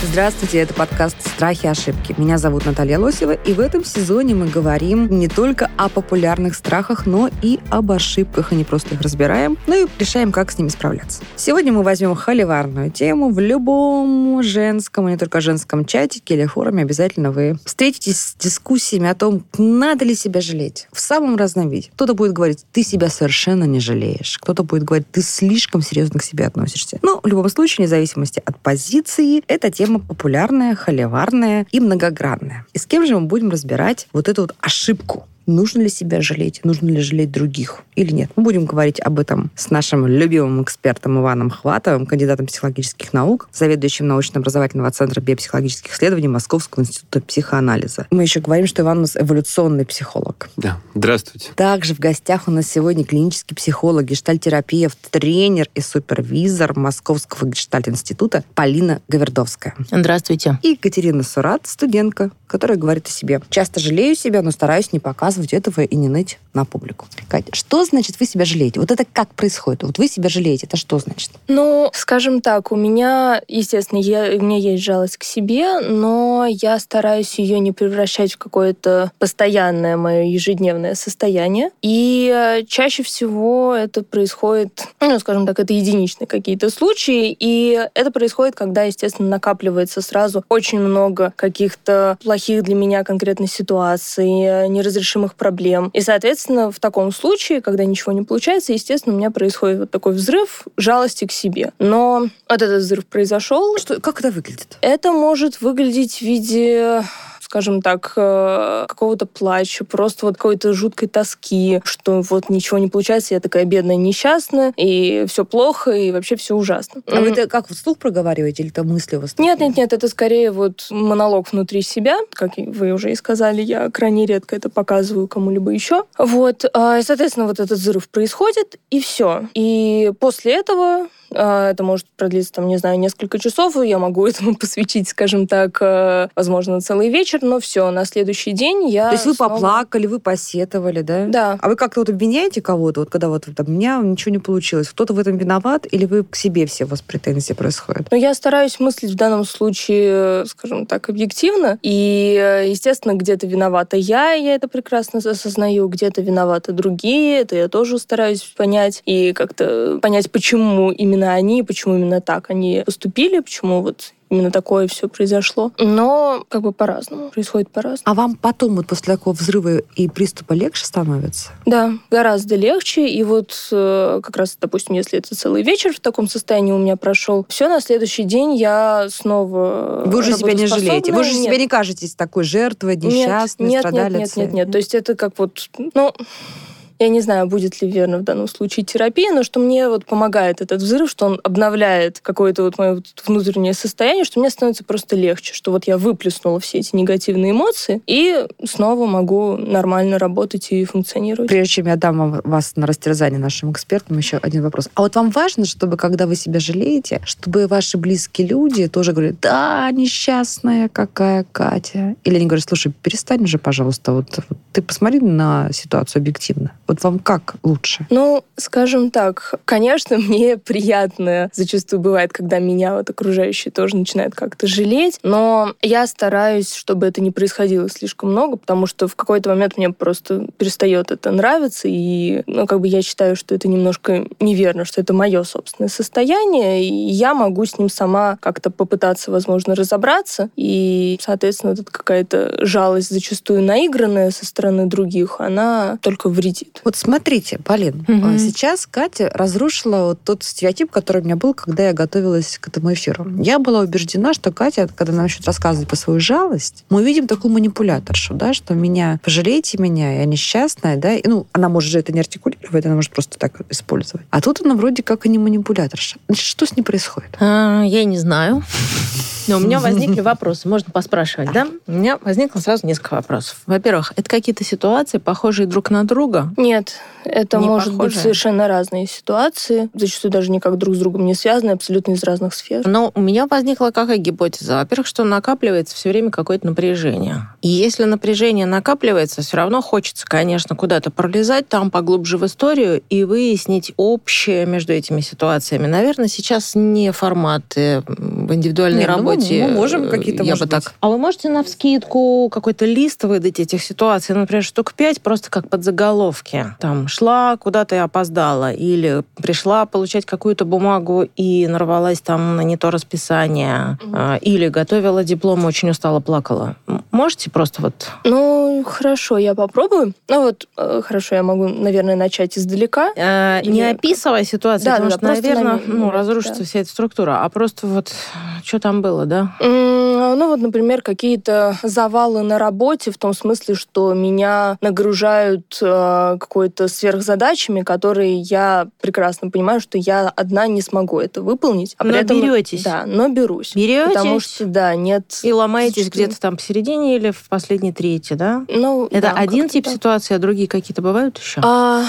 Здравствуйте, это подкаст «Страхи и ошибки». Меня зовут Наталья Лосева, и в этом сезоне мы говорим не только о популярных страхах, но и об ошибках, и не просто их разбираем, но и решаем, как с ними справляться. Сегодня мы возьмем холиварную тему. В любом женском, и не только женском чатике или форуме обязательно вы встретитесь с дискуссиями о том, надо ли себя жалеть в самом разном виде. Кто-то будет говорить, ты себя совершенно не жалеешь. Кто-то будет говорить, ты слишком серьезно к себе относишься. Но в любом случае, вне зависимости от позиции, эта тема популярная, холиварная и многогранная. И с кем же мы будем разбирать вот эту вот ошибку? Нужно ли себя жалеть? Нужно ли жалеть других? Или нет? Мы будем говорить об этом с нашим любимым экспертом Иваном Хватовым, кандидатом психологических наук, заведующим научно-образовательного центра биопсихологических исследований Московского института психоанализа. Мы еще говорим, что Иван у нас эволюционный психолог. Да, здравствуйте. Также в гостях у нас сегодня клинический психолог, гештальтерапевт, тренер и супервизор Московского гештальт-института Полина Гавердовская. Здравствуйте. И Екатерина Сурат, студентка, которая говорит о себе. Часто жалею себя, но стараюсь не показывать этого и не ныть на публику. Катя, что значит вы себя жалеете? Вот это как происходит? Вот вы себя жалеете, это что значит? Ну, скажем так, у меня, естественно, я, у меня есть жалость к себе, но я стараюсь ее не превращать в какое-то постоянное мое ежедневное состояние. И э, чаще всего это происходит, ну, скажем так, это единичные какие-то случаи, и это происходит, когда, естественно, накапливается сразу очень много каких-то плохих для меня конкретно ситуаций, э, неразрешимых проблем. И, соответственно, в таком случае, когда ничего не получается, естественно, у меня происходит вот такой взрыв жалости к себе. Но вот этот взрыв произошел. Что, как это выглядит? Это может выглядеть в виде скажем так, э, какого-то плача, просто вот какой-то жуткой тоски, что вот ничего не получается, я такая бедная, несчастная, и все плохо, и вообще все ужасно. А вы это как вслух проговариваете или это мысли у вас? Нет, нет, нет, это скорее вот монолог внутри себя, как вы уже и сказали, я крайне редко это показываю кому-либо еще. Вот, и, соответственно, вот этот взрыв происходит, и все. И после этого а, это может продлиться, там, не знаю, несколько часов, и я могу этому посвятить, скажем так, э, возможно, целый вечер, но все, на следующий день я То есть вы снова... поплакали, вы посетовали, да? Да. А вы как-то вот обвиняете кого-то, вот когда вот там, у меня ничего не получилось, кто-то в этом виноват, или вы к себе все у вас претензии происходят? Но я стараюсь мыслить в данном случае, скажем так, объективно, и, э, естественно, где-то виновата я, я это прекрасно осознаю, где-то виноваты другие, это я тоже стараюсь понять, и как-то понять, почему именно они, почему именно так они поступили, почему вот именно такое все произошло. Но как бы по-разному, происходит по-разному. А вам потом вот после такого взрыва и приступа легче становится? Да, гораздо легче. И вот э, как раз, допустим, если это целый вечер в таком состоянии у меня прошел, все, на следующий день я снова Вы уже себя не жалеете? Вы уже нет. себя не кажетесь такой жертвой, несчастной, нет, нет, страдалицей? Нет, нет, нет, нет. То есть это как вот, ну, я не знаю, будет ли верно в данном случае терапия, но что мне вот помогает этот взрыв, что он обновляет какое-то вот мое внутреннее состояние, что мне становится просто легче, что вот я выплеснула все эти негативные эмоции и снова могу нормально работать и функционировать. Прежде чем я дам вас на растерзание нашим экспертам, еще один вопрос. А вот вам важно, чтобы, когда вы себя жалеете, чтобы ваши близкие люди тоже говорили, да, несчастная какая Катя. Или они говорят, слушай, перестань уже, пожалуйста, вот, вот ты посмотри на ситуацию объективно. Вот вам как лучше? Ну, скажем так, конечно, мне приятно зачастую бывает, когда меня вот окружающие тоже начинают как-то жалеть, но я стараюсь, чтобы это не происходило слишком много, потому что в какой-то момент мне просто перестает это нравиться, и, ну, как бы я считаю, что это немножко неверно, что это мое собственное состояние, и я могу с ним сама как-то попытаться, возможно, разобраться, и, соответственно, тут какая-то жалость зачастую наигранная со стороны других, она только вредит. Вот смотрите, Полин, Мгм. сейчас Катя разрушила вот тот стереотип, который у меня был, когда я готовилась к этому эфиру. Я была убеждена, что Катя, когда нам начнет рассказывать про свою жалость, мы видим такую манипуляторшу, да, что меня, пожалейте меня, я несчастная, да, и, ну, она может же это не артикулировать, она может просто так использовать. А тут она вроде как и не манипуляторша. Значит, что с ней происходит? А, Я не знаю. Но у меня возникли вопросы, можно поспрашивать, да? У меня возникло сразу несколько вопросов. Во-первых, это какие-то ситуации, похожие друг на друга? Нет, это Не может быть совершенно разные ситуации, зачастую даже никак друг с другом не связаны, абсолютно из разных сфер. Но у меня возникла какая гипотеза? Во-первых, что накапливается все время какое-то напряжение. И если напряжение накапливается, все равно хочется, конечно, куда-то пролезать там поглубже в историю и выяснить общее между этими ситуациями. Наверное, сейчас не форматы в индивидуальной Не, ну, мы- работе. мы можем какие-то, я может бы так. быть. А вы можете на вскидку какой-то лист выдать этих ситуаций, например, штук пять, просто как подзаголовки. Там шла куда-то и опоздала, или пришла получать какую-то бумагу и нарвалась там на не то расписание, а, или готовила диплом, очень устала, плакала. Можете просто вот... Ну, хорошо, я попробую. Ну вот, э, хорошо, я могу, наверное, начать издалека. э, не Или- описывая ситуацию, Да, потому да, что, наверное, намек- ну, разрушится да. вся эта структура, а просто вот что там было, да? Ну вот, например, какие-то завалы на работе в том смысле, что меня нагружают э, какой-то сверхзадачами, которые я прекрасно понимаю, что я одна не смогу это выполнить. А Но при этом, беретесь. Да, но берусь. Беретесь Потому что, да, нет... и ломаетесь зачастую- где-то там посередине или в последней трети, да? Ну, Это да, один тип так. ситуации, а другие какие-то бывают еще? А,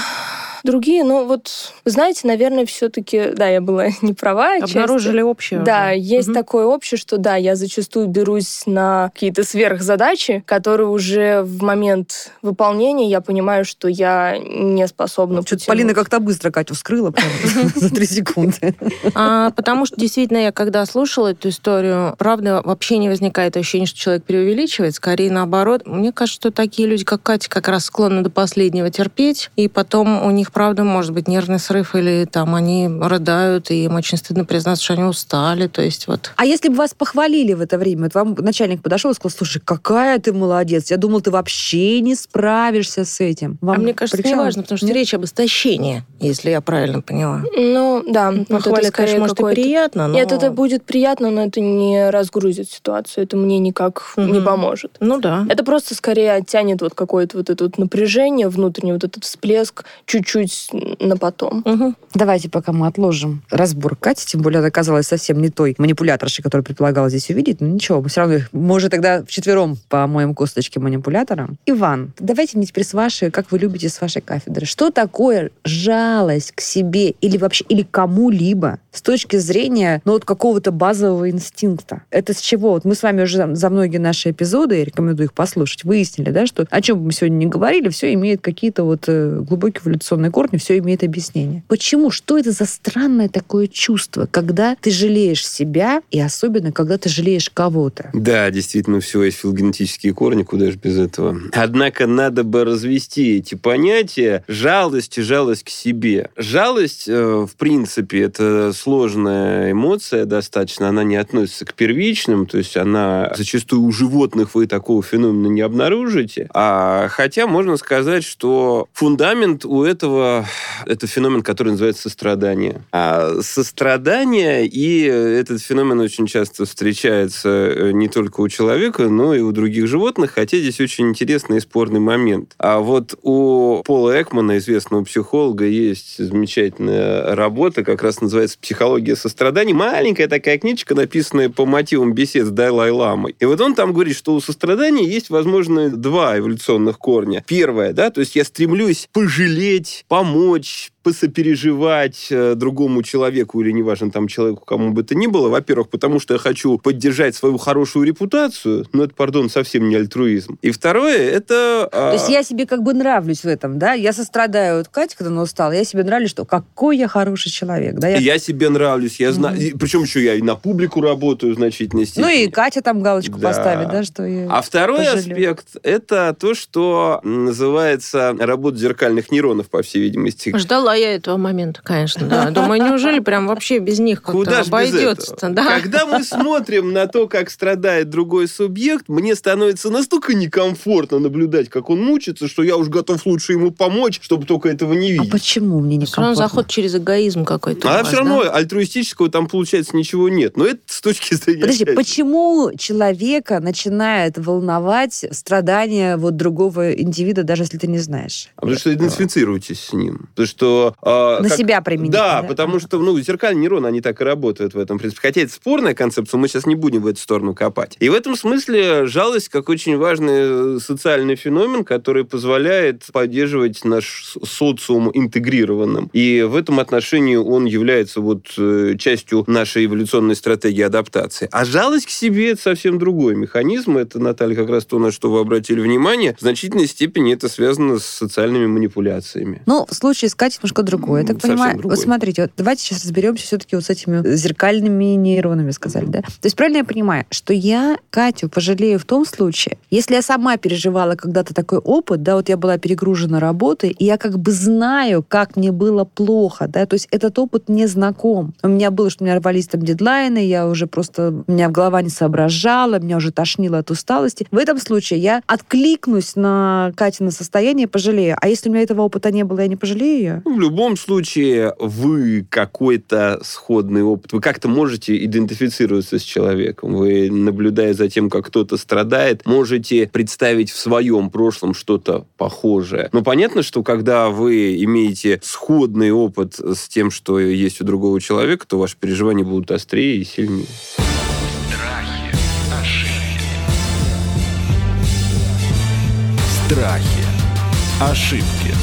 другие, ну вот, вы знаете, наверное, все-таки, да, я была не права. отчасти. Обнаружили общее Да, уже. есть Мгм. такое общее, что да, я зачастую берусь на какие-то сверхзадачи, которые уже в момент выполнения я понимаю, что я не способна Что-то потянуть. Полина как-то быстро Катю вскрыла прям за три секунды. А, потому что действительно я когда слушала эту историю, правда, вообще не возникает ощущение, что человек преувеличивает, скорее наоборот. Мне кажется, что такие люди, как Катя, как раз склонны до последнего терпеть, и потом у них, правда, может быть нервный срыв, или там они рыдают, и им очень стыдно признаться, что они устали, то есть вот... А если бы вас похвалили в это время, вот вам начальник подошел и сказал, слушай, какая ты молодец, я думал, ты вообще не справишься с этим. Вам а мне кажется, это не важно, потому что Нет? речь об истощении, если я правильно поняла. Ну, да. вот это Похвалить, скорее конечно, может и приятно, но... Нет, это будет приятно, но это не разгрузит ситуацию, это мне никак не Мгм. поможет. Ну да. Это просто скорее оттянет вот какое-то вот это вот напряжение внутренний, вот этот всплеск чуть-чуть на потом. Мгм. Давайте пока мы отложим разбор Кати, тем более она оказалась совсем не той манипуляторшей, которую предполагала здесь увидеть. Но ничего, мы все равно их, мы уже тогда вчетвером помоем косточки манипулятора. Иван, давайте мне теперь с вашей, как вы любите, с вашей кафедры. Что такое жалость к себе или вообще, или кому-либо с точки зрения, ну, вот какого-то базового инстинкта? Это с чего? Вот мы с вами уже за, за многие наши эпизоды, я рекомендую их послушать, выяснили, да, что о чем бы мы сегодня не говорили, все имеет какие-то вот э, глубокие эволюционные корни, все имеет объяснение. Почему? Что это за странное такое чувство, когда ты жалеешь себя, и особенно, когда ты жалеешь кого-то? Да, действительно, у всего есть филогенетические корни, куда же без этого. Однако надо бы развести эти понятия жалость и жалость к себе. Жалость, э, в принципе, это сложная эмоция достаточно, она не относится к первичным, то есть она зачастую у животных вы такого феномена не обнаружите. А хотя можно сказать, что фундамент у этого это феномен, который называется сострадание. А сострадание и этот феномен очень часто встречается э, не только у человека, но и у других животных, хотя здесь очень интересный и спорный момент. А вот у Пола Экмана, известного психолога, есть замечательная работа, как раз называется «Психология сострадания». Маленькая такая книжка, написанная по мотивам бесед с Далай-ламой. И вот он там говорит, что у сострадания есть, возможно, два эволюционных корня. Первое, да, то есть я стремлюсь пожалеть, помочь, посопереживать э, другому человеку или, неважно, там, человеку, кому бы то ни было. Во-первых, потому что я хочу поддержать свою хорошую репутацию, но это, пардон, совсем не альтруизм. И второе, это... То есть я себе как бы нравлюсь в этом, да? Я сострадаю от Кати, когда она устала, я себе нравлюсь, что какой я хороший человек, да? Я- Я себе нравлюсь, я знаю... и Причем еще я и на публику работаю в значительной степени. Ну и Катя там галочку Да. поставит, да, что я... А второй пожалел. аспект – это то, что называется работа зеркальных нейронов, по всей видимости. Ждала я этого момента, конечно, да. Думаю, неужели прям вообще без них как-то Куда ж без обойдется этого? да? Когда мы смотрим на то, как страдает другой субъект, мне становится настолько некомфортно наблюдать, как он мучится, что я уж готов лучше ему помочь, чтобы только этого не А видеть. почему мне не Все равно заход через эгоизм какой-то. у А вас, все равно альтруистического там, получается, ничего нет. Но это с точки зрения... Подожди, счастья. почему человека начинает волновать страдания вот другого индивида, даже если ты не знаешь? А Потому что идентифицируйтесь с ним. Потому что что... э, На как- себя применить. Да, потому Ага. что, ну, зеркальные нейроны, они так и работают в этом принципе. Хотя это спорная концепция, мы сейчас не будем в эту сторону копать. И в этом смысле жалость как очень важный э, социальный феномен, который позволяет поддерживать наш социум интегрированным. И в этом отношении он является вот э, частью нашей эволюционной стратегии адаптации. А жалость к себе – это совсем другой механизм. Это, Наталья, как раз то, на что вы обратили внимание. В значительной степени это связано с социальными манипуляциями. Ну, в случае с Катей немножко другое. Я так Совсем понимаю, другое. вот смотрите, вот давайте сейчас разберемся все-таки вот с этими зеркальными нейронами, сказали, да? То есть правильно я понимаю, что я Катю пожалею в том случае, если я сама переживала когда-то такой опыт, да, вот я была перегружена работой, и я как бы знаю, как мне было плохо, да, то есть этот опыт мне знаком. У меня было, что у меня рвались там дедлайны, я уже просто, меня голова не соображала, меня уже тошнило от усталости. В этом случае я откликнусь на Катина состояние и пожалею. А если у меня этого опыта не было, я не пожалею ее? В любом случае, вы какой-то сходный опыт, вы как-то можете идентифицироваться с человеком. Вы, наблюдая за тем, как кто-то страдает, можете представить в своем прошлом что-то похожее. Но понятно, что когда вы имеете сходный опыт с тем, что есть у другого человека, то ваши переживания будут острее и сильнее. Страхи, ошибки, Страхи. Ошибки.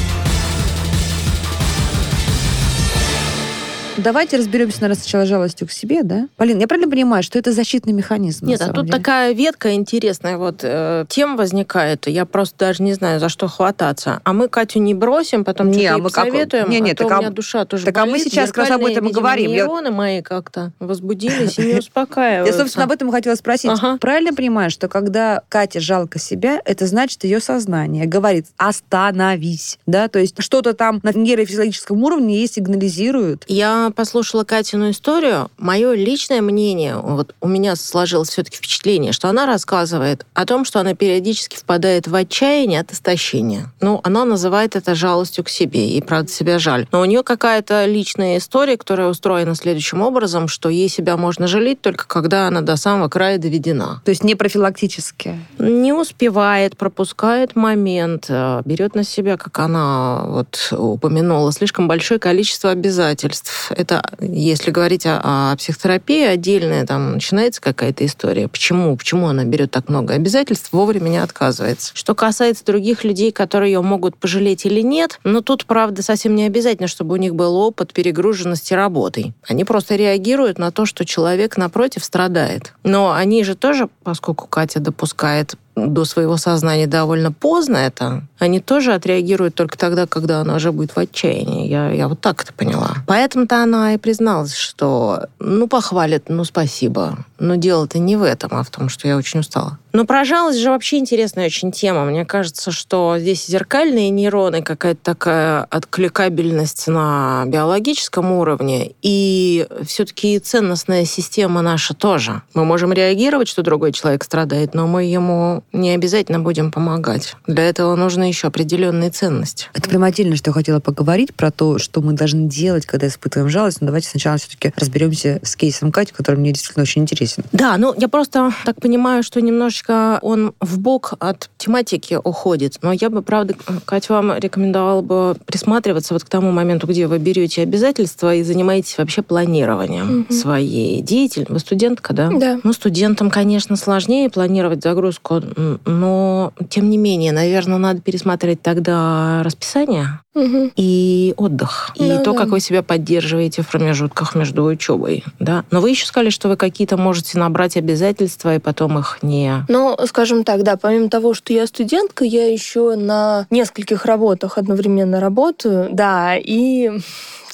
Давайте разберемся, наверное, сначала жалостью к себе, да? Полин, я правильно понимаю, что это защитный механизм? Нет, а тут деле? такая ветка интересная вот э, тем возникает. Я просто даже не знаю, за что хвататься. А мы Катю не бросим, потом Не, а мы как- посоветуем. Не, не, а то так у а- меня душа тоже так а мы болит. сейчас как раз об этом и говорим. Я- нейроны мои как-то возбудились и не Я, успокаиваются. собственно, об этом хотела спросить. Ага. Правильно понимаю, что когда Кате жалко себя, это значит, ее сознание говорит «остановись», да? То есть что-то там на нейрофизиологическом уровне ей сигнализирует. Я послушала Катину историю. Мое личное мнение, вот у меня сложилось все-таки впечатление, что она рассказывает о том, что она периодически впадает в отчаяние от истощения. Ну, она называет это жалостью к себе, и правда себя жаль. Но у нее какая-то личная история, которая устроена следующим образом, что ей себя можно жалеть только когда она до самого края доведена. То есть не профилактически. Не успевает, пропускает момент, э, берет на себя, как она вот упомянула, слишком большое количество обязательств. Это, если говорить о, о психотерапии отдельная, там начинается какая-то история. Почему? Почему она берет так много обязательств, вовремя не отказывается? Что касается других людей, которые ее могут пожалеть или нет, ну тут, правда, совсем не обязательно, чтобы у них был опыт перегруженности работой. Они просто реагируют на то, что человек напротив страдает. Но они же тоже, поскольку Катя допускает до своего сознания довольно поздно это, они тоже отреагируют только тогда, когда она уже будет в отчаянии. Я, я вот так это поняла. Поэтому-то она и призналась, что ну, похвалит, ну, спасибо. Но дело-то не в этом, а в том, что я очень устала. Но про жалость же вообще интересная очень тема. Мне кажется, что здесь зеркальные нейроны, какая-то такая откликабельность на биологическом уровне, и все-таки ценностная система наша тоже. Мы можем реагировать, что другой человек страдает, но мы ему не обязательно будем помогать. Для этого нужны еще определенные ценности. Это прям отдельно, что я хотела поговорить про то, что мы должны делать, когда испытываем жалость. Но давайте сначала все-таки разберемся с кейсом Кати, который мне действительно очень интересен. Да, ну я просто так понимаю, что немножечко он в бок от тематики уходит. Но я бы, правда, Катя, вам рекомендовала бы присматриваться вот к тому моменту, где вы берете обязательства и занимаетесь вообще планированием Мгм. своей деятельности. Вы студентка, да? Да. Ну, студентам, конечно, сложнее планировать загрузку, но, тем не менее, наверное, надо пересматривать тогда расписание Мгм. и отдых, и Ну то, да. как вы себя поддерживаете в промежутках между учебой, да. Но вы еще сказали, что вы какие-то можете набрать обязательства и потом их не... Ну, скажем так, да, помимо того, что я студентка, я еще на нескольких работах одновременно работаю, да, и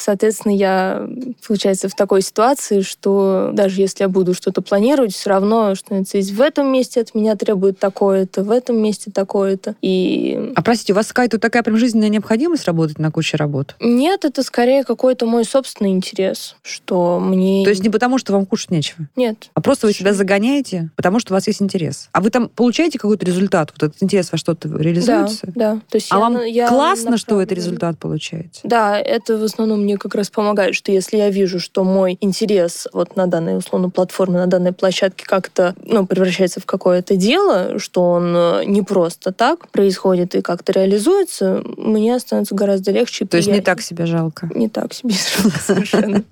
Соответственно, я, получается, в такой ситуации, что даже если я буду что-то планировать, все равно что-нибудь есть в этом месте от меня требует такое-то, в этом месте такое-то. И А простите, у вас какая-то такая прям жизненная необходимость работать на куче работ? нет, это скорее какой-то мой собственный интерес, что мне... То есть не потому, что вам кушать нечего, Нет. а просто вы себя загоняете, потому что у вас есть интерес. А вы там получаете какой-то результат? Вот этот интерес во что-то Да, реализуется? да. То есть А я вам я классно, что вы этот результат получаете? Да, это в основном мне как раз помогает, что если я вижу, что мой интерес вот на данной условно платформе, на данной площадке как-то ну, превращается в какое-то дело, что он э, не просто так происходит и как-то реализуется, мне становится гораздо легче. То есть не так себя жалко. Не так себе жалко совершенно.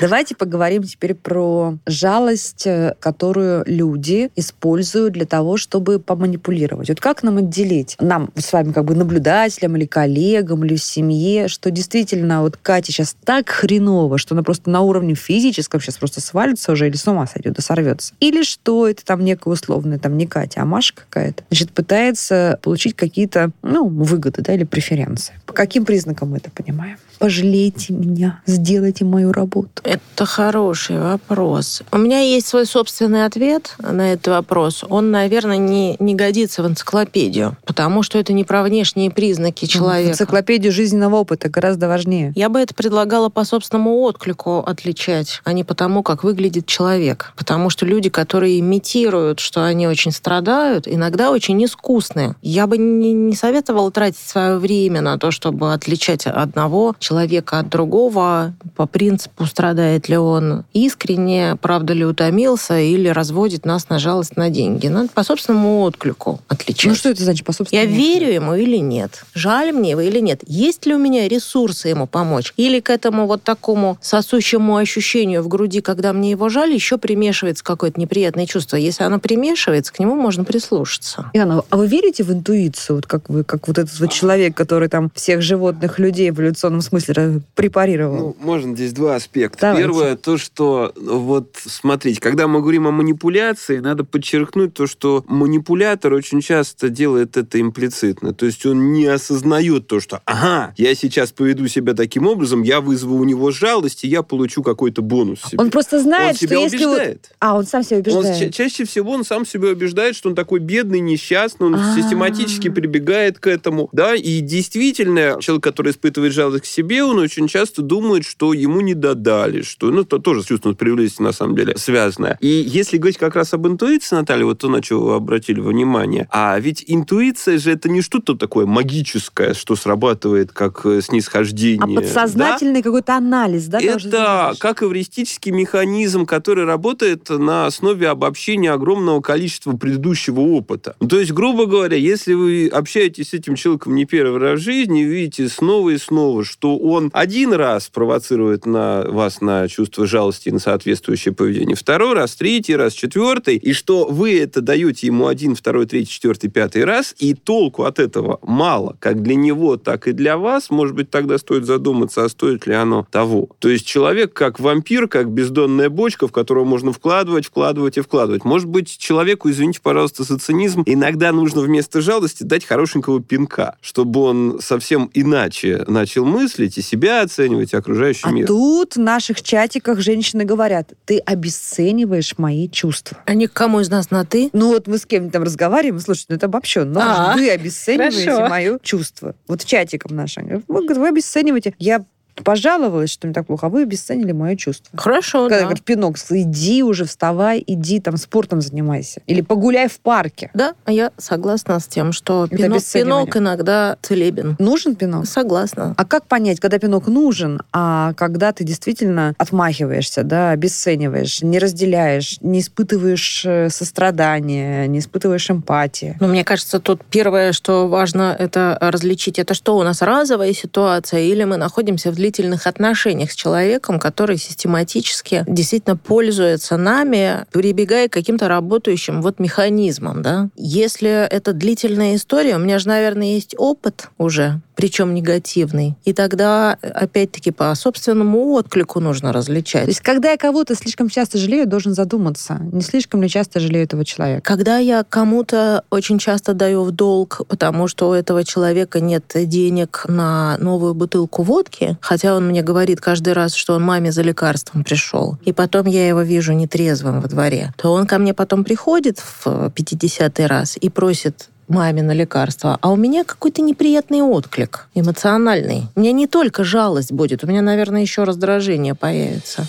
Давайте поговорим теперь про жалость, э, которую люди используют для того, чтобы поманипулировать. Вот как нам отделить, нам с вами как бы наблюдателям или коллегам, или семье, что действительно вот Кате сейчас так хреново, что она просто на уровне физическом сейчас просто свалится уже или с ума сойдет, да сорвется. Или что это там некая условная, там не Катя, а Маша какая-то, значит, пытается получить какие-то, ну, выгоды, да, или преференции. По каким признакам мы это понимаем? Пожалейте меня, сделайте мою работу. Это хороший вопрос. У меня есть свой собственный ответ на этот вопрос. Он, наверное, не, не годится в энциклопедию, потому что это не про внешние признаки человека. Энциклопедию жизненного опыта гораздо важнее. Я бы это предлагала по собственному отклику отличать, а не потому, как выглядит человек. Потому что люди, которые имитируют, что они очень страдают, иногда очень искусные. Я бы не, не советовала тратить свое время на то, чтобы отличать одного человека от другого по принципу, страдает ли он искренне, правда ли утомился, или разводит нас на жалость на деньги. Надо по собственному отклику отличать. Ну что это значит по Я собственному? верю ему или нет? Жаль мне его или нет? Есть ли у меня ресурсы ему помочь? Или к этому вот такому сосущему ощущению в груди, когда мне его жаль, еще примешивается какое-то неприятное чувство? Если оно примешивается, к нему можно прислушаться. Яна, а вы верите в интуицию, вот как вы, как вот этот вот человек, который там всех животных людей в эволюционном смысле препарировал? Ну, можно здесь два аспекта. Давайте. Первое, то, что, вот, смотрите, когда мы говорим о манипуляции, надо подчеркнуть то, что манипулятор очень часто делает это имплицитно. То есть он не осознает то, что, ага, я сейчас поведу себя таким образом, я вызову у него жалость, и я получу какой-то бонус себе. Он просто знает, Он что себя если... вот- убеждает. А, он сам себя Он убеждает. ча- чаще всего он сам себя убеждает, что он такой бедный, несчастный, он А. систематически прибегает к этому. Да, и действительно, человек, который испытывает жалость к себе, он очень часто думает, что ему не додали, что, ну, то тоже с чувством справедливости, на самом деле, связано. И если говорить как раз об интуиции, Наталья, вот то, на что вы обратили внимание, а ведь интуиция же это не что-то такое магическое, что срабатывает как э, А снисхождение. да? подсознательный какой-то анализ, да? Это как эвристический механизм, который работает на основе обобщения огромного количества предыдущего опыта. То есть, грубо говоря, если вы общаетесь с этим человеком не первый раз в жизни, видите снова и снова, что он один раз провоцирует на вас на чувство жалости и на соответствующее поведение, второй раз, третий раз, четвертый, и что вы это даете ему один, второй, третий, четвертый, пятый раз, и толку от этого мало, как для него, так и для вас, может быть, тогда стоит задуматься, а стоит ли оно того. То есть человек как вампир, как бездонная бочка, в которую можно вкладывать, вкладывать и вкладывать. Может быть, человеку, извините, пожалуйста, за цинизм, иногда нужно вместо жалости дать хорошенького пинка, чтобы он совсем иначе начал мыслить и себя оценивать, и окружающий А мир. тут в наших чатиках женщины говорят, ты обесцениваешь мои чувства. А ни к кому из нас на «ты»? Ну вот мы с кем-то там разговариваем, слушайте, ну это обобщенно. Ну, А, вы обесцениваете хорошо. мое чувство. Вот чатиком нашим. Вы, вы обесцениваете. Я пожаловалась, что мне так плохо, а вы обесценили мое чувство. Хорошо, Когда да. говорит, пинок, иди уже, вставай, иди там спортом занимайся. Или погуляй в парке. Да, я согласна с тем, что Это пинок, пинок иногда целебен. Нужен пинок? Согласна. А как понять, когда пинок нужен, а когда ты действительно отмахиваешься, да, обесцениваешь, не разделяешь, не испытываешь э, сострадания, не испытываешь эмпатии? Но мне кажется, тут первое, что важно, это различить, это что у нас разовая ситуация, или мы находимся в длительных отношениях с человеком, который систематически действительно пользуется нами, прибегая к каким-то работающим вот механизмам, да. Если это длительная история, у меня же, наверное, есть опыт уже, причем негативный. И тогда, опять-таки, по собственному отклику нужно различать. То есть, когда я кого-то слишком часто жалею, должен задуматься, не слишком ли часто жалею этого человека. Когда я кому-то очень часто даю в долг, потому что у этого человека нет денег на новую бутылку водки, хотя он мне говорит каждый раз, что он маме за лекарством пришел, и потом я его вижу нетрезвым во дворе, то он ко мне потом приходит в 50-й раз и просит маме на лекарство, а у меня какой-то неприятный отклик, эмоциональный. У меня не только жалость будет, у меня, наверное, еще раздражение появится.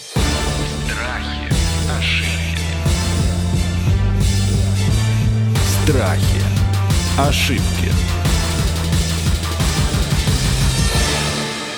Страхи, ошибки. Страхи. Ошибки.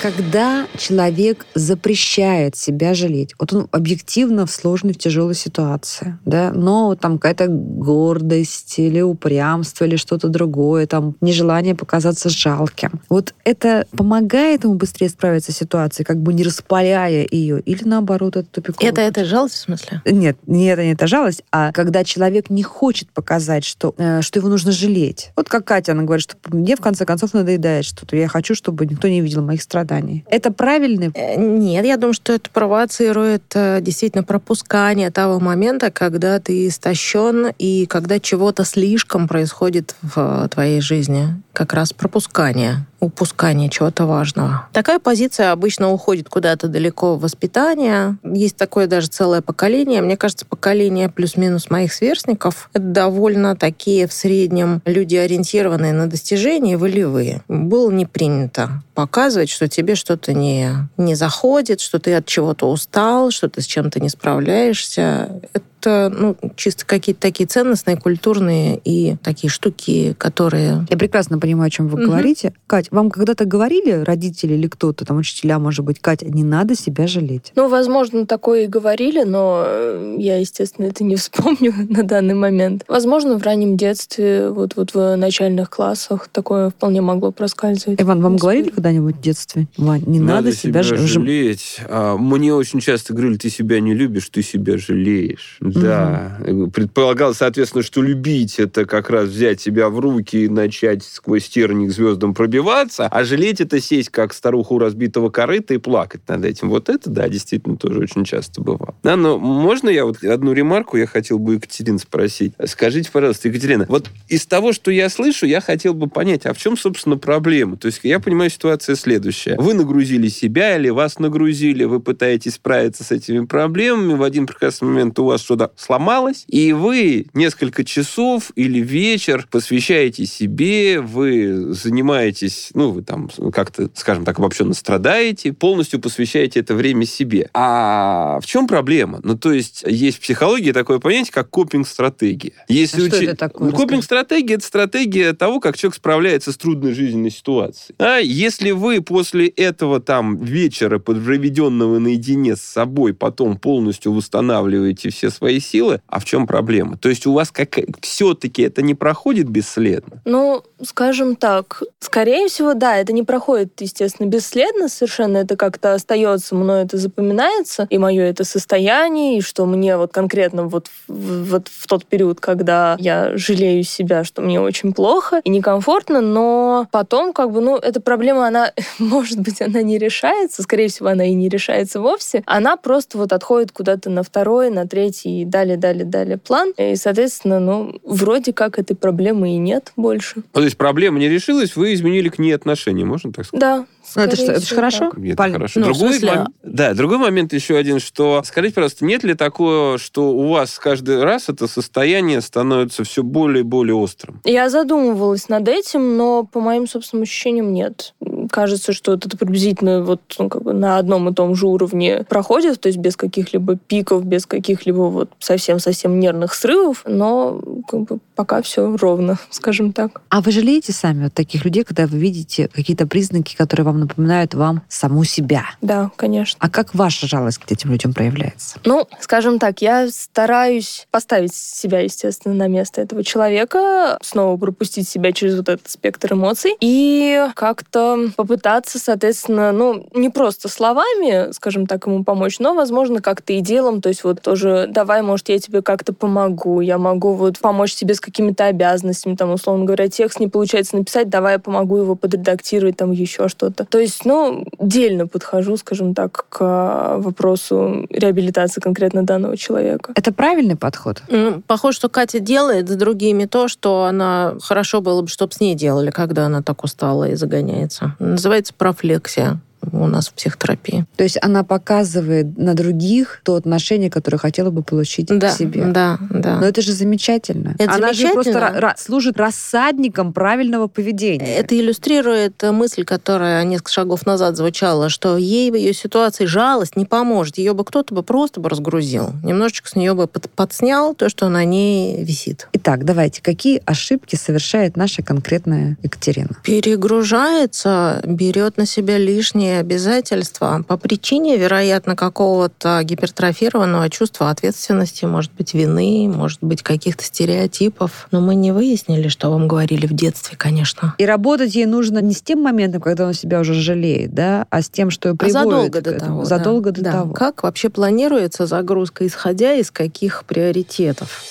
Когда человек запрещает себя жалеть, вот он объективно в сложной, в тяжелой ситуации, да, но там какая-то гордость или упрямство или что-то другое, там нежелание показаться жалким. Вот это помогает ему быстрее справиться с ситуацией, как бы не распаляя ее, или наоборот, это тупиковый Это, это жалость, в смысле? Нет, не это не это жалость, а когда человек не хочет показать, что, э, что его нужно жалеть. Вот как Катя, она говорит, что мне в конце концов надоедает что-то. Я хочу, чтобы никто не видел моих страданий. Это правильный Э, Нет, я думаю, что это провоцирует э, действительно пропускание того момента, когда ты истощен и когда чего-то слишком происходит в твоей жизни. Как раз пропускание, упускание чего-то важного. Такая позиция обычно уходит куда-то далеко в воспитание. Есть такое даже целое поколение. Мне кажется, поколение плюс-минус моих сверстников это довольно такие в среднем люди, ориентированные на достижения, волевые. Было не принято показывать, что тебе что-то не, не заходит, что ты от чего-то устал, что ты с чем-то не справляешься. Это ну, чисто какие-то такие ценностные, культурные и такие штуки, которые... Я прекрасно понимаю, о чем вы Мгм. говорите. Кать, вам когда-то говорили родители или кто-то, там, учителя, может быть, Катя, не надо себя жалеть? Ну, возможно, такое и говорили, но э, я, естественно, это не вспомню на данный момент. Возможно, в раннем детстве, вот, вот в начальных классах такое вполне могло проскальзывать. Иван, вам говорили когда-нибудь в детстве? Вань, не надо, себя, ж- ж- жалеть. А, Мне очень часто говорили, ты себя не любишь, ты себя жалеешь. Да. Предполагалось, соответственно, что любить это как раз взять себя в руки и начать сквозь терник к звездам пробиваться, а жалеть это сесть как старуху разбитого корыта и плакать над этим. Вот это, да, действительно тоже очень часто бывало. Да, но можно я вот одну ремарку я хотел бы Екатерин спросить? Скажите, пожалуйста, Екатерина, вот из того, что я слышу, я хотел бы понять, а в чем, собственно, проблема? То есть я понимаю, ситуация следующая. Вы нагрузили себя или вас нагрузили, вы пытаетесь справиться с этими проблемами, в один прекрасный момент у вас что-то сломалось, и вы несколько часов или вечер посвящаете себе, вы занимаетесь, ну, вы там как-то, скажем так, обобщенно страдаете, полностью посвящаете это время себе. А в чем проблема? Ну, то есть есть в психологии такое понятие, как копинг-стратегия. Если А что учи- это такое? Ну, Копинг-стратегия – это стратегия того, как человек справляется с трудной жизненной ситуацией. А если вы после этого там вечера, проведенного наедине с собой, потом полностью восстанавливаете все свои силы, а в чем проблема? То есть у вас как все-таки это не проходит бесследно? Ну, скажем так, скорее всего, да, это не проходит, естественно, бесследно совершенно, это как-то остается, мной это запоминается, и мое это состояние, и что мне вот конкретно вот, вот в тот период, когда я жалею себя, что мне очень плохо и некомфортно, но потом как бы, ну, эта проблема, она, может быть, она не решается, скорее всего, она и не решается вовсе, она просто вот отходит куда-то на второй, на третий и далее, далее, далее план, и, соответственно, ну, вроде как этой проблемы и нет больше. Ну, То есть проблема не решилась, вы изменили к ней отношение, можно так сказать? Да. Ну, это, ж- это ж всего, хорошо. так. Это Паль- хорошо. Ну, другой смысле, мом- Да, другой момент еще один, что скажите, пожалуйста, нет ли такого, что у вас каждый раз это состояние становится все более и более острым? Я задумывалась над этим, но по моим собственным ощущениям нет. Кажется, что это приблизительно вот ну, как бы на одном и том же уровне проходит, то есть без каких-либо пиков, без каких-либо вот совсем-совсем нервных срывов, но как бы пока все ровно, скажем так. А вы жалеете сами вот таких людей, когда вы видите какие-то признаки, которые вам напоминают вам саму себя? Да, конечно. А как ваша жалость к этим людям проявляется? Ну, скажем так, я стараюсь поставить себя, естественно, на место этого человека, снова пропустить себя через вот этот спектр эмоций и как-то попытаться, соответственно, ну, не просто словами, скажем так, ему помочь, но, возможно, как-то и делом, то есть вот тоже давай, может, я тебе как-то помогу, я могу вот помочь тебе с какими-то обязанностями, там, условно говоря, текст не получается написать, давай я помогу его подредактировать, там, еще что-то. То есть, ну, дельно подхожу, скажем так, к а, вопросу реабилитации конкретно данного человека. Это правильный подход? Ну, похоже, что Катя делает с другими то, что она хорошо было бы, чтобы с ней делали, когда она так устала и загоняется. Называется профлексия у нас в психотерапии. То есть она показывает на других то отношение, которое хотела бы получить Да, к себе. да, да. Но это же замечательно. Это Она же просто замечательно. ра- ра- служит рассадником правильного поведения. Это иллюстрирует мысль, которая несколько шагов назад звучала, что ей в ее ситуации жалость не поможет. Ее бы кто-то бы просто бы разгрузил. Немножечко с нее бы под- подснял то, что на ней висит. Итак, давайте, какие ошибки совершает наша конкретная Екатерина? Перегружается, берет на себя лишнее, обязательства по причине, вероятно, какого-то гипертрофированного чувства ответственности, может быть, вины, может быть, каких-то стереотипов. Но мы не выяснили, что вам говорили в детстве, конечно. И работать ей нужно не с тем моментом, когда он себя уже жалеет, да, а с тем, что А приводит задолго к до этому. того. да. Задолго до Да. того. Как вообще планируется загрузка, исходя из каких приоритетов?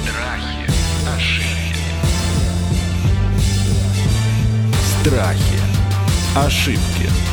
Страхи, ошибки. Страхи. Ошибки.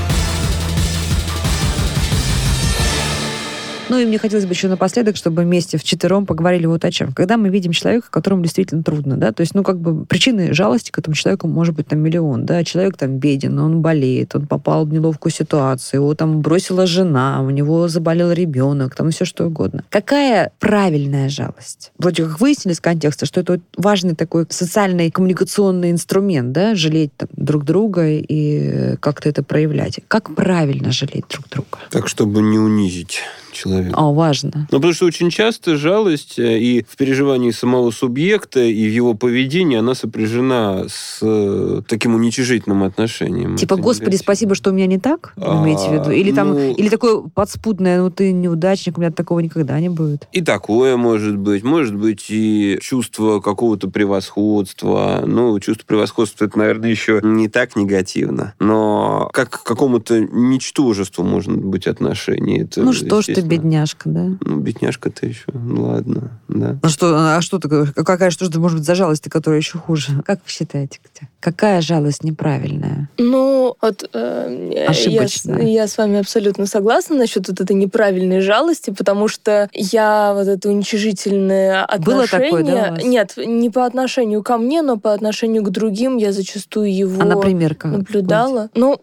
Ну и мне хотелось бы еще напоследок, чтобы вместе в четвером поговорили вот о чем. Когда мы видим человека, которому действительно трудно, да, то есть, ну, как бы причины жалости к этому человеку может быть там миллион, да, человек там беден, он болеет, он попал в неловкую ситуацию, его там бросила жена, у него заболел ребенок, там все что угодно. Какая правильная жалость? Вроде как выяснили из контекста, что это важный такой социальный коммуникационный инструмент, да, жалеть там, друг друга и как-то это проявлять. Как правильно жалеть друг друга? Так, чтобы не унизить человека. О, важно. Ну, потому что очень часто жалость э, и в переживании самого субъекта, и в его поведении, она сопряжена с э, таким уничижительным отношением. Типа, Это господи, спасибо, что у меня не так, А, имеете в виду? Или там, ну- или такое подспудное, ну ты неудачник, у меня такого никогда не будет. И такое может быть. Может быть и чувство какого-то превосходства. Ну, чувство превосходства, это, наверное, еще не так негативно. Но как к какому-то ничтожеству может быть отношение. Это, ну что ж ты. Бедняжка, да? Ну, бедняжка-то еще. Ну, ладно, да. Ну что, а что такое? Какая что же может быть за жалость, которая еще хуже? Как вы считаете, Катя? Какая жалость неправильная? Ну, вот э, я, с- Ошибочная. я с вами абсолютно согласна насчет вот этой неправильной жалости, потому что я вот это уничижительное Было отношение... такое, да, у вас? Нет, не по отношению ко мне, но по отношению к другим я зачастую его А, например, как? наблюдала. Ну,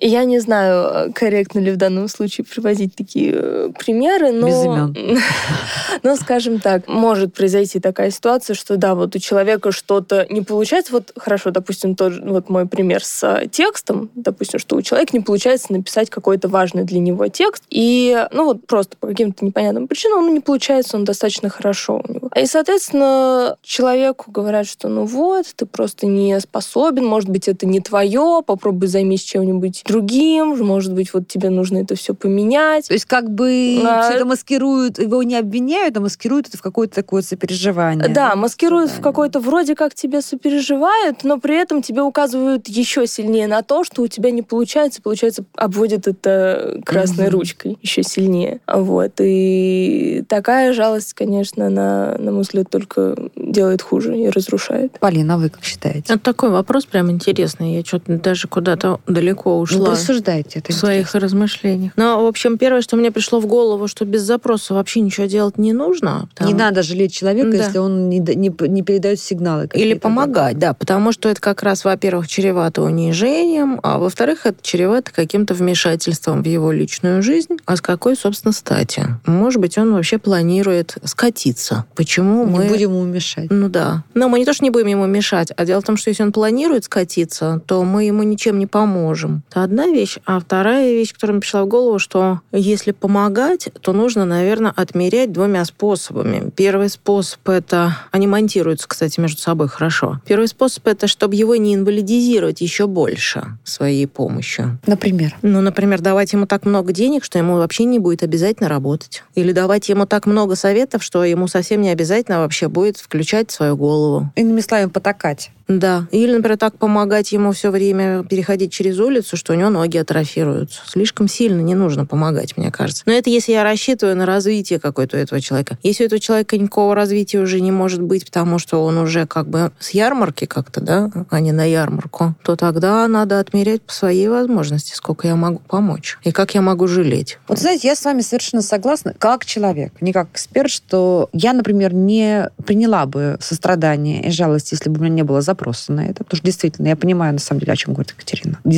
я не знаю, корректно ли в данном случае приводить такие э, примеры, но... Без имен. Но, скажем так, может произойти такая ситуация, что да, вот у человека что-то не получается. Вот хорошо, допустим, тот, вот мой пример с э, текстом, допустим, что у человека не получается написать какой-то важный для него текст, и, ну вот просто по каким-то непонятным причинам он не получается, он достаточно хорошо у него. И, соответственно, человеку говорят, что ну вот, ты просто не способен, может быть, это не твое, попробуй займись чем-нибудь другим, может быть, вот тебе нужно это все поменять. То есть как бы А, все это маскируют, его не обвиняют, а маскируют это в какое-то такое сопереживание. Да, маскируют в Ожидание. какой-то вроде как тебе сопереживают, но при этом тебе указывают еще сильнее на то, что у тебя не получается, получается, обводят это красной Мгм. ручкой еще сильнее. Вот. И такая жалость, конечно, она, на мой взгляд, только делает хуже и разрушает. Полина, а вы как считаете? Это такой вопрос прям интересный. Я что-то даже куда-то далеко Ну, ушла. рассуждайте. Это в своих интересно. размышлениях. Но, в общем, первое, что мне пришло в голову, что без запроса вообще ничего делать не нужно. Не Там- надо жалеть человека, Да. если он не, не, не передает сигналы. Или помогать, да, потому что это как раз, во-первых, чревато унижением, а во-вторых, это чревато каким-то вмешательством в его личную жизнь. А с какой, собственно, стати? Может быть, он вообще планирует скатиться. Почему Не мы... будем ему мешать. Ну да. Но мы не то, что не будем ему мешать, а дело в том, что если он планирует скатиться, то мы ему ничем не поможем. Это одна вещь. А вторая вещь, которая мне пришла в голову, что если помогать, то нужно, наверное, отмерять двумя способами. Первый способ — это... Они монтируются, кстати, между собой хорошо. Первый способ — это чтобы его не инвалидизировать еще больше своей помощью. Например. Ну, например, давать ему так много денег, что ему вообще не будет обязательно работать. Или давать ему так много советов, что ему совсем не обязательно вообще будет включать свою голову. Иными словами, потакать. Да. Или, например, так помогать ему все время переходить через улицу, что у него ноги атрофируются. Слишком сильно не нужно помогать, мне кажется. Но это если я рассчитываю на развитие какое-то у этого человека. Если у этого человека никакого развития уже не может быть, потому что он уже как бы с ярмарки как-то, да, а не на ярмарку, то тогда надо отмерять по своей возможности, сколько я могу помочь и как я могу жалеть. Вот знаете, я с вами совершенно согласна, как человек, не как эксперт, что я, например, не приняла бы сострадание и жалость, если бы у меня не было запроса на это. Потому что действительно, я понимаю, на самом деле, о чем говорит Екатерина. В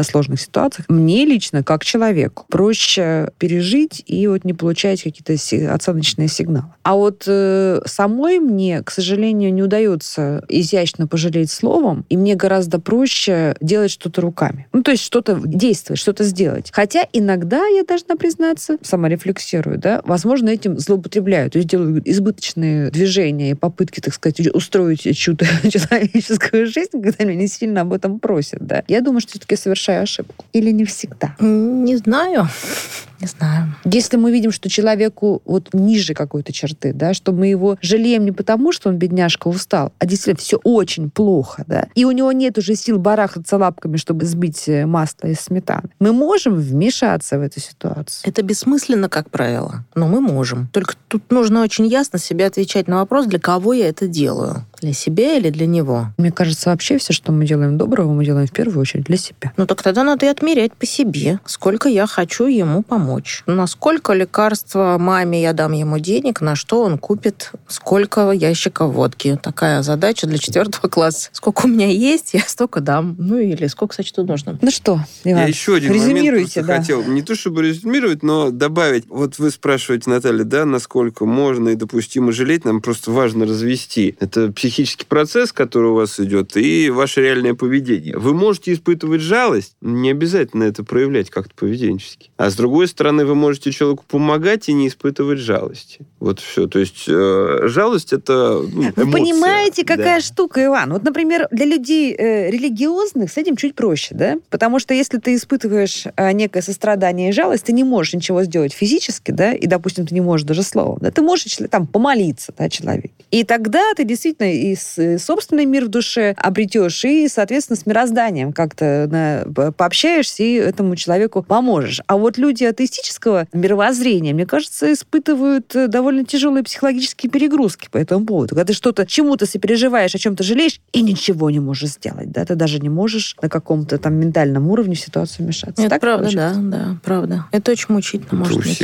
действительно сложных ситуациях мне лично, как человеку, проще пережить и вот не получать какие-то оценочные сигналы. А вот э, самой мне, к сожалению, не удается изящно пожалеть словом, и мне гораздо проще делать что-то руками. Ну, то есть что-то действовать, что-то сделать. Хотя иногда, я должна признаться, сама рефлексирую, да, возможно, этим злоупотребляю, то есть делаю избыточные движения и попытки так сказать, устроить чью-то человеческую жизнь, когда меня не сильно об этом просят, да. Я думаю, что все-таки совершаю ошибку. Или не всегда. Не знаю. Не знаю. Если мы видим, что человеку вот ниже какой-то черты, да, что мы его жалеем не потому, что он, бедняжка, устал, а действительно все очень плохо, да, и у него нет уже сил барахаться лапками, чтобы сбить э, масло из сметаны, мы можем вмешаться в эту ситуацию. Это бессмысленно, как правило, но мы можем. Только тут нужно очень ясно себе отвечать на вопрос, для кого я это делаю. Для себя или для него? Мне кажется, вообще все, что мы делаем доброго, мы делаем в первую очередь для себя. Ну так тогда надо и отмерять по себе, сколько я хочу ему помочь. Насколько лекарства маме я дам ему денег, на что он купит, сколько ящиков водки. Такая задача для четвертого класса. Сколько у меня есть, я столько дам. Ну или сколько сочту нужно. Ну что, Иван, Я еще один резюмируйте, момент да. хотел, не то чтобы резюмировать, но добавить. Вот вы спрашиваете, Наталья, да, насколько можно и допустимо жалеть, нам просто важно развести. Это психический процесс, который у вас идет, и ваше реальное поведение. Вы можете испытывать жалость, не обязательно это проявлять как-то поведенчески. А с другой стороны, вы можете человеку помогать и не испытывать жалости. Вот все. То есть э, жалость это ну, Вы эмоция. понимаете, какая Да. штука, Иван? Вот, например, для людей э, религиозных с этим чуть проще, да? Потому что если ты испытываешь э, некое сострадание и жалость, ты не можешь ничего сделать физически, да, и, допустим, ты не можешь даже словом, да, ты можешь там помолиться, да, человеку. И тогда ты действительно и с- собственный мир в душе обретешь, и, соответственно, с мирозданием как-то на- по- пообщаешься и этому человеку поможешь. А вот люди атеистического мировоззрения, мне кажется, испытывают э, довольно тяжелые психологические перегрузки по этому поводу. Когда ты что-то, чему-то сопереживаешь, о чем-то жалеешь, и ничего не можешь сделать, да, ты даже не можешь на каком-то там ментальном уровне в ситуацию вмешаться. Это Так правда, получается? да, да, правда. Это очень мучительно, Это может у быть.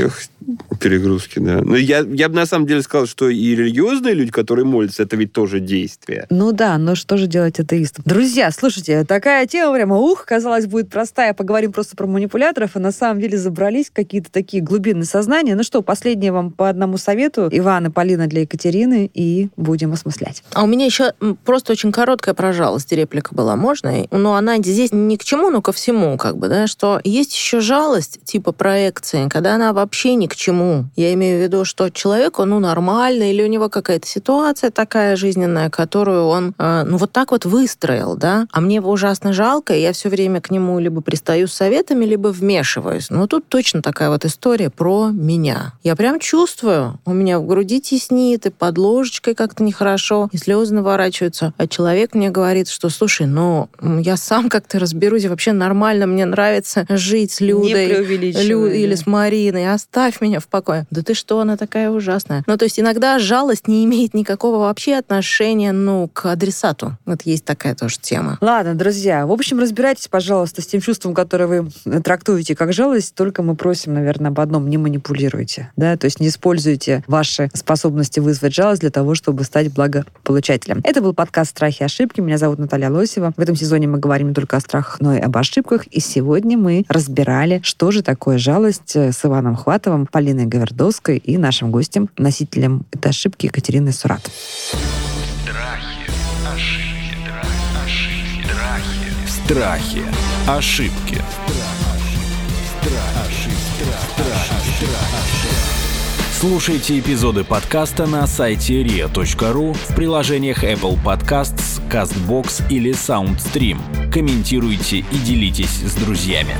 Перегрузки, да. Но я, я бы на самом деле сказал, что и религиозные люди, которые молятся, это ведь тоже действие. Ну да, но что же делать атеистам? Друзья, слушайте, такая тема прямо, ух, казалось, будет простая. Поговорим просто про манипуляторов, а на самом деле забрались какие-то такие глубины сознания. Ну что, последнее вам по одному совету. Иван и Полина для Екатерины, и будем осмыслять. А у меня еще просто очень короткая про жалость реплика была. Можно? Но она здесь ни к чему, но ко всему, как бы, да, что есть еще жалость типа проекции, когда она вообще ни к чему. Я имею в виду, что человеку, ну, нормально, или у него какая-то ситуация такая жизненная, которую он, э, ну, вот так вот выстроил, да, а мне его ужасно жалко, и я все время к нему либо пристаю с советами, либо вмешиваюсь. Ну, тут точно такая вот история про меня. Я прям чувствую, у меня в груди теснит, и под ложечкой как-то нехорошо, и слезы наворачиваются. А человек мне говорит, что, слушай, ну, я сам как-то разберусь, и вообще нормально, мне нравится жить с Людой. преувеличивай, Лю- да. или с Мариной, оставь меня в покое. Да ты что, она такая ужасная. Ну, то есть иногда жалость не имеет никакого вообще отношения, ну, к адресату. Вот есть такая тоже тема. Ладно, друзья, в общем, разбирайтесь, пожалуйста, с тем чувством, которое вы трактуете как жалость, только мы просим, наверное, об одном, не манипулируйте, да, то есть не используйте ваши способности вызвать жалость для того, чтобы стать благополучателем. Это был подкаст «Страхи и ошибки», меня зовут Наталья Лосева. В этом сезоне мы говорим не только о страхах, но и об ошибках, и сегодня мы разбирали, что же такое жалость э, с Иваном Хватовым, Полиной Гавердовской и нашим гостем, носителем этой ошибки Екатериной Сурат. Страхи, ошибки, страхи, Страхи, ошибки. ошибки. Слушайте эпизоды подкаста на сайте ria.ru в приложениях Apple Podcasts, CastBox или SoundStream. Комментируйте и делитесь с друзьями.